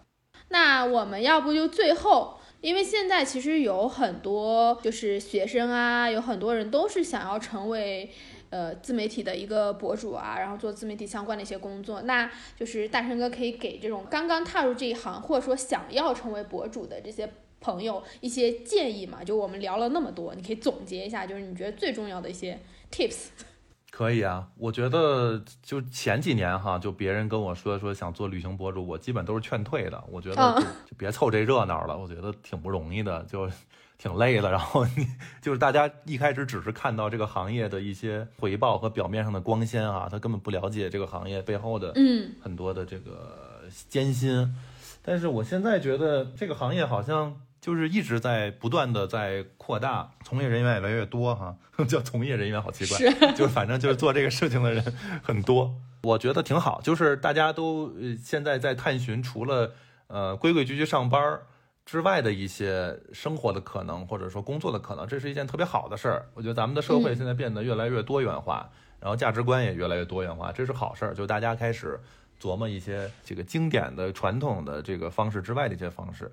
那我们要不就最后，因为现在其实有很多就是学生啊，有很多人都是想要成为。呃，自媒体的一个博主啊，然后做自媒体相关的一些工作，那就是大成哥可以给这种刚刚踏入这一行，或者说想要成为博主的这些朋友一些建议嘛？就我们聊了那么多，你可以总结一下，就是你觉得最重要的一些 tips。[LAUGHS] 可以啊，我觉得就前几年哈，就别人跟我说说想做旅行博主，我基本都是劝退的。我觉得就别凑这热闹了，我觉得挺不容易的，就。挺累的，然后你就是大家一开始只是看到这个行业的一些回报和表面上的光鲜啊，他根本不了解这个行业背后的嗯很多的这个艰辛。但是我现在觉得这个行业好像就是一直在不断的在扩大，从业人员越来越多哈，[LAUGHS] 叫从业人员好奇怪，就是反正就是做这个事情的人 [LAUGHS] 很多，我觉得挺好，就是大家都现在在探寻除了呃规规矩矩上班。之外的一些生活的可能，或者说工作的可能，这是一件特别好的事儿。我觉得咱们的社会现在变得越来越多元化，然后价值观也越来越多元化，这是好事儿。就大家开始琢磨一些这个经典的、传统的这个方式之外的一些方式。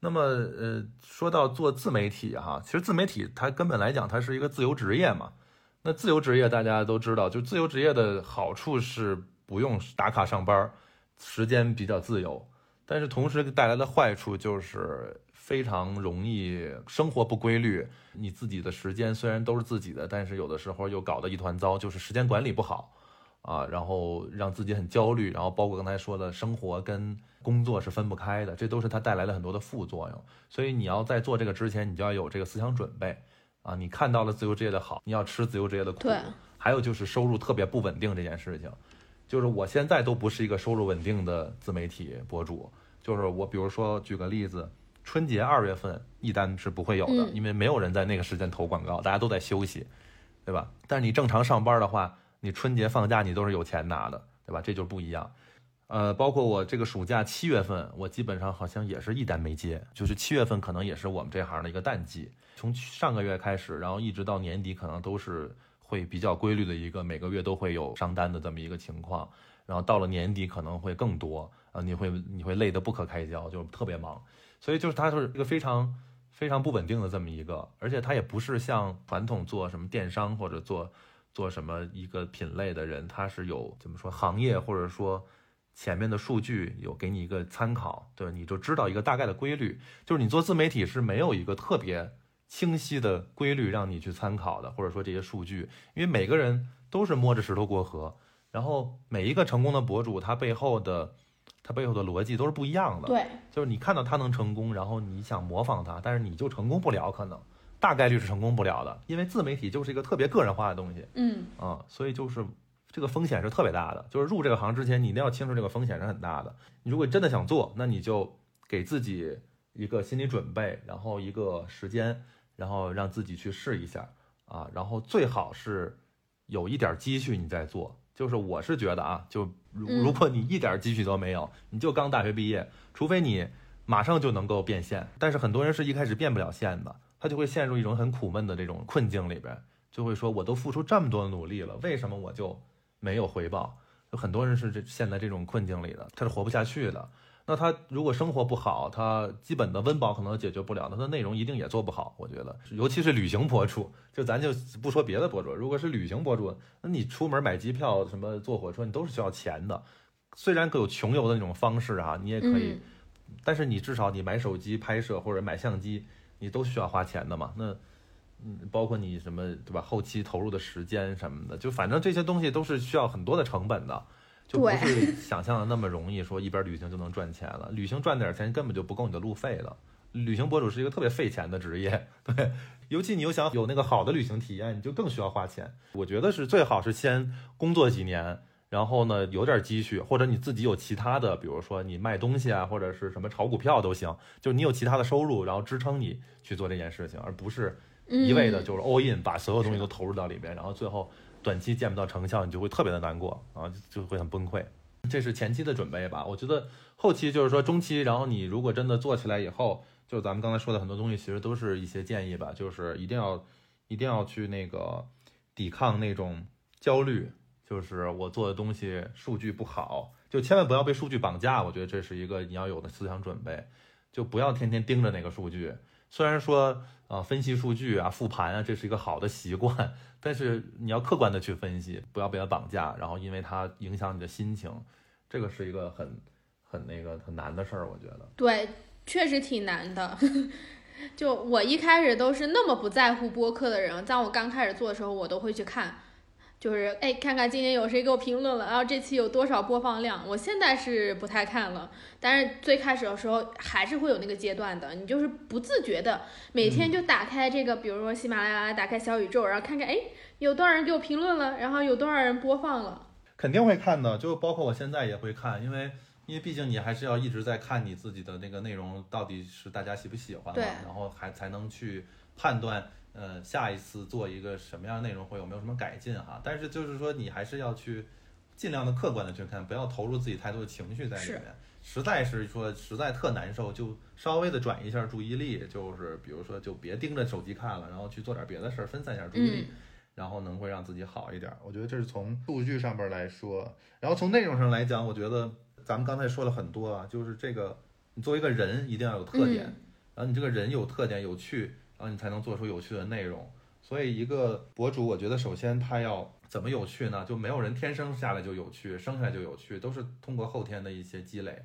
那么，呃，说到做自媒体哈，其实自媒体它根本来讲，它是一个自由职业嘛。那自由职业大家都知道，就自由职业的好处是不用打卡上班，时间比较自由。但是同时带来的坏处就是非常容易生活不规律，你自己的时间虽然都是自己的，但是有的时候又搞得一团糟，就是时间管理不好啊，然后让自己很焦虑，然后包括刚才说的生活跟工作是分不开的，这都是它带来了很多的副作用。所以你要在做这个之前，你就要有这个思想准备啊，你看到了自由职业的好，你要吃自由职业的苦。还有就是收入特别不稳定这件事情，就是我现在都不是一个收入稳定的自媒体博主。就是我，比如说举个例子，春节二月份一单是不会有的，因为没有人在那个时间投广告，大家都在休息，对吧？但是你正常上班的话，你春节放假你都是有钱拿的，对吧？这就不一样。呃，包括我这个暑假七月份，我基本上好像也是一单没接，就是七月份可能也是我们这行的一个淡季，从上个月开始，然后一直到年底，可能都是会比较规律的一个每个月都会有上单的这么一个情况，然后到了年底可能会更多。啊，你会你会累得不可开交，就特别忙，所以就是它是一个非常非常不稳定的这么一个，而且它也不是像传统做什么电商或者做做什么一个品类的人，他是有怎么说行业或者说前面的数据有给你一个参考，对，你就知道一个大概的规律。就是你做自媒体是没有一个特别清晰的规律让你去参考的，或者说这些数据，因为每个人都是摸着石头过河，然后每一个成功的博主他背后的。他背后的逻辑都是不一样的，对，就是你看到他能成功，然后你想模仿他，但是你就成功不了，可能大概率是成功不了的，因为自媒体就是一个特别个人化的东西，嗯啊，所以就是这个风险是特别大的，就是入这个行之前，你一定要清楚这个风险是很大的。你如果真的想做，那你就给自己一个心理准备，然后一个时间，然后让自己去试一下啊，然后最好是有一点积蓄你再做。就是我是觉得啊，就如如果你一点积蓄都没有，你就刚大学毕业，除非你马上就能够变现，但是很多人是一开始变不了现的，他就会陷入一种很苦闷的这种困境里边，就会说我都付出这么多努力了，为什么我就没有回报？有很多人是这陷在这种困境里的，他是活不下去的。那他如果生活不好，他基本的温饱可能解决不了，那他内容一定也做不好。我觉得，尤其是旅行博主，就咱就不说别的博主，如果是旅行博主，那你出门买机票、什么坐火车，你都是需要钱的。虽然有穷游的那种方式啊，你也可以，但是你至少你买手机拍摄或者买相机，你都需要花钱的嘛。那嗯，包括你什么对吧？后期投入的时间什么的，就反正这些东西都是需要很多的成本的，就不是想象的那么容易，说一边旅行就能赚钱了。旅行赚点钱根本就不够你的路费了。旅行博主是一个特别费钱的职业，对，尤其你又想有那个好的旅行体验，你就更需要花钱。我觉得是最好是先工作几年。然后呢，有点积蓄，或者你自己有其他的，比如说你卖东西啊，或者是什么炒股票都行，就是你有其他的收入，然后支撑你去做这件事情，而不是一味的就是 all in，把所有东西都投入到里边，然后最后短期见不到成效，你就会特别的难过啊，就会很崩溃。这是前期的准备吧，我觉得后期就是说中期，然后你如果真的做起来以后，就咱们刚才说的很多东西，其实都是一些建议吧，就是一定要一定要去那个抵抗那种焦虑。就是我做的东西数据不好，就千万不要被数据绑架。我觉得这是一个你要有的思想准备，就不要天天盯着那个数据。虽然说啊，分析数据啊，复盘啊，这是一个好的习惯，但是你要客观的去分析，不要被它绑架，然后因为它影响你的心情，这个是一个很很那个很难的事儿。我觉得对，确实挺难的。[LAUGHS] 就我一开始都是那么不在乎播客的人，在我刚开始做的时候，我都会去看。就是哎，看看今天有谁给我评论了，然后这期有多少播放量。我现在是不太看了，但是最开始的时候还是会有那个阶段的。你就是不自觉的每天就打开这个，比如说喜马拉雅，打开小宇宙，然后看看哎，有多少人给我评论了，然后有多少人播放了。肯定会看的，就包括我现在也会看，因为因为毕竟你还是要一直在看你自己的那个内容到底是大家喜不喜欢嘛，然后还才能去判断。呃，下一次做一个什么样的内容会有没有什么改进哈？但是就是说，你还是要去尽量的客观的去看，不要投入自己太多的情绪在里面。实在是说实在特难受，就稍微的转移一下注意力，就是比如说就别盯着手机看了，然后去做点别的事儿，分散一下注意力，然后能会让自己好一点。我觉得这是从数据上边来说，然后从内容上来讲，我觉得咱们刚才说了很多啊，就是这个你作为一个人一定要有特点，然后你这个人有特点有趣。然后你才能做出有趣的内容。所以一个博主，我觉得首先他要怎么有趣呢？就没有人天生下来就有趣，生下来就有趣，都是通过后天的一些积累。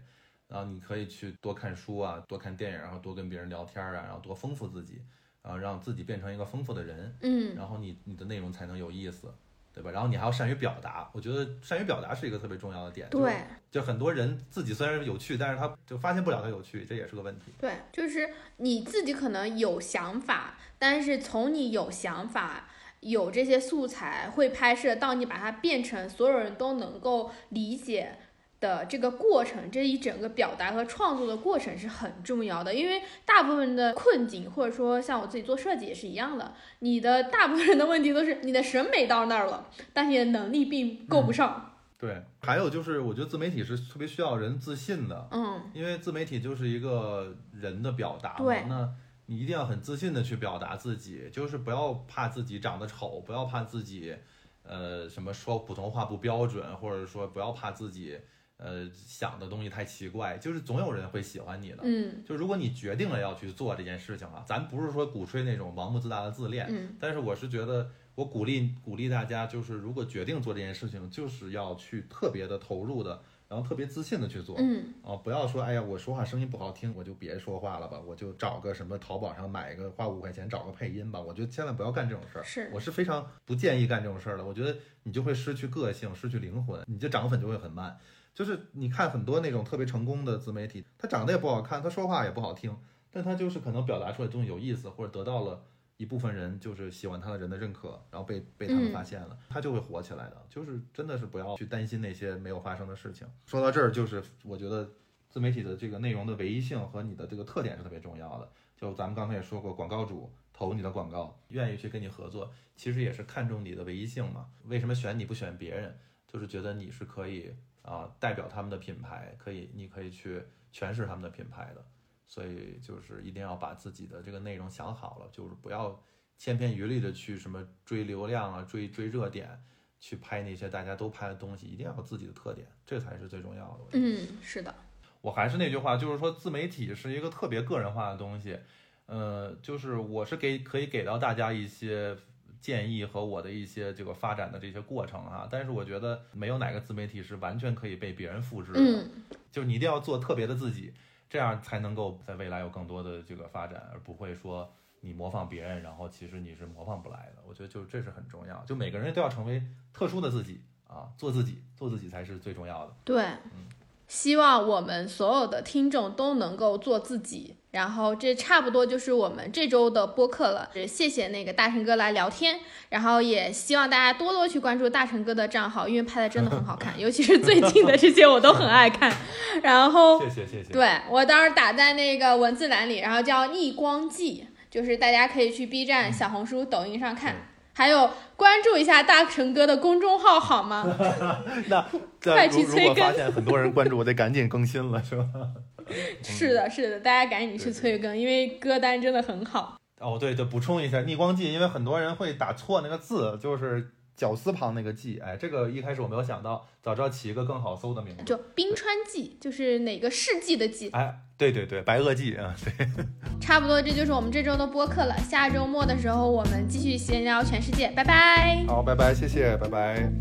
然后你可以去多看书啊，多看电影，然后多跟别人聊天啊，然后多丰富自己，然后让自己变成一个丰富的人。嗯，然后你你的内容才能有意思。对吧？然后你还要善于表达，我觉得善于表达是一个特别重要的点。对，就很多人自己虽然有趣，但是他就发现不了他有趣，这也是个问题。对，就是你自己可能有想法，但是从你有想法、有这些素材会拍摄，到你把它变成所有人都能够理解。的这个过程，这一整个表达和创作的过程是很重要的，因为大部分的困境，或者说像我自己做设计也是一样的，你的大部分人的问题都是你的审美到那儿了，但你的能力并够不上。对，还有就是我觉得自媒体是特别需要人自信的，嗯，因为自媒体就是一个人的表达嘛，那你一定要很自信的去表达自己，就是不要怕自己长得丑，不要怕自己，呃，什么说普通话不标准，或者说不要怕自己。呃，想的东西太奇怪，就是总有人会喜欢你的。嗯，就如果你决定了要去做这件事情啊，咱不是说鼓吹那种盲目自大的自恋。嗯，但是我是觉得，我鼓励鼓励大家，就是如果决定做这件事情，就是要去特别的投入的，然后特别自信的去做。嗯，啊，不要说，哎呀，我说话声音不好听，我就别说话了吧，我就找个什么淘宝上买一个，花五块钱找个配音吧。我觉得千万不要干这种事儿。是，我是非常不建议干这种事儿的。我觉得你就会失去个性，失去灵魂，你就涨粉就会很慢。就是你看很多那种特别成功的自媒体，他长得也不好看，他说话也不好听，但他就是可能表达出来东西有意思，或者得到了一部分人就是喜欢他的人的认可，然后被被他们发现了，他就会火起来的。就是真的是不要去担心那些没有发生的事情。说到这儿，就是我觉得自媒体的这个内容的唯一性和你的这个特点是特别重要的。就咱们刚才也说过，广告主投你的广告，愿意去跟你合作，其实也是看重你的唯一性嘛。为什么选你不选别人？就是觉得你是可以。啊，代表他们的品牌，可以，你可以去诠释他们的品牌的，所以就是一定要把自己的这个内容想好了，就是不要千篇一律的去什么追流量啊，追追热点，去拍那些大家都拍的东西，一定要有自己的特点，这才是最重要的。嗯，是的，我还是那句话，就是说自媒体是一个特别个人化的东西，呃，就是我是给可以给到大家一些。建议和我的一些这个发展的这些过程哈，但是我觉得没有哪个自媒体是完全可以被别人复制的，就是你一定要做特别的自己，这样才能够在未来有更多的这个发展，而不会说你模仿别人，然后其实你是模仿不来的。我觉得就这是很重要，就每个人都要成为特殊的自己啊，做自己，做自己才是最重要的。对，嗯希望我们所有的听众都能够做自己。然后这差不多就是我们这周的播客了，谢谢那个大成哥来聊天，然后也希望大家多多去关注大成哥的账号，因为拍的真的很好看，[LAUGHS] 尤其是最近的这些我都很爱看。然后 [LAUGHS] 谢谢谢谢，对我当时打在那个文字栏里，然后叫逆光记，就是大家可以去 B 站、小红书、抖音上看，还有关注一下大成哥的公众号好吗？[LAUGHS] 那快去催更，发现很多人关注，我得赶紧更新了，是吧？[LAUGHS] 是的，是的，大家赶紧去催更，因为歌单真的很好。哦，对对，补充一下逆光记，因为很多人会打错那个字，就是绞丝旁那个“记”。哎，这个一开始我没有想到，早知道起一个更好搜的名字，就冰川记，就是哪个世纪的记？哎，对对对，白垩纪啊。[LAUGHS] 差不多，这就是我们这周的播客了。下周末的时候，我们继续闲聊，全世界拜拜。好，拜拜，谢谢，拜拜。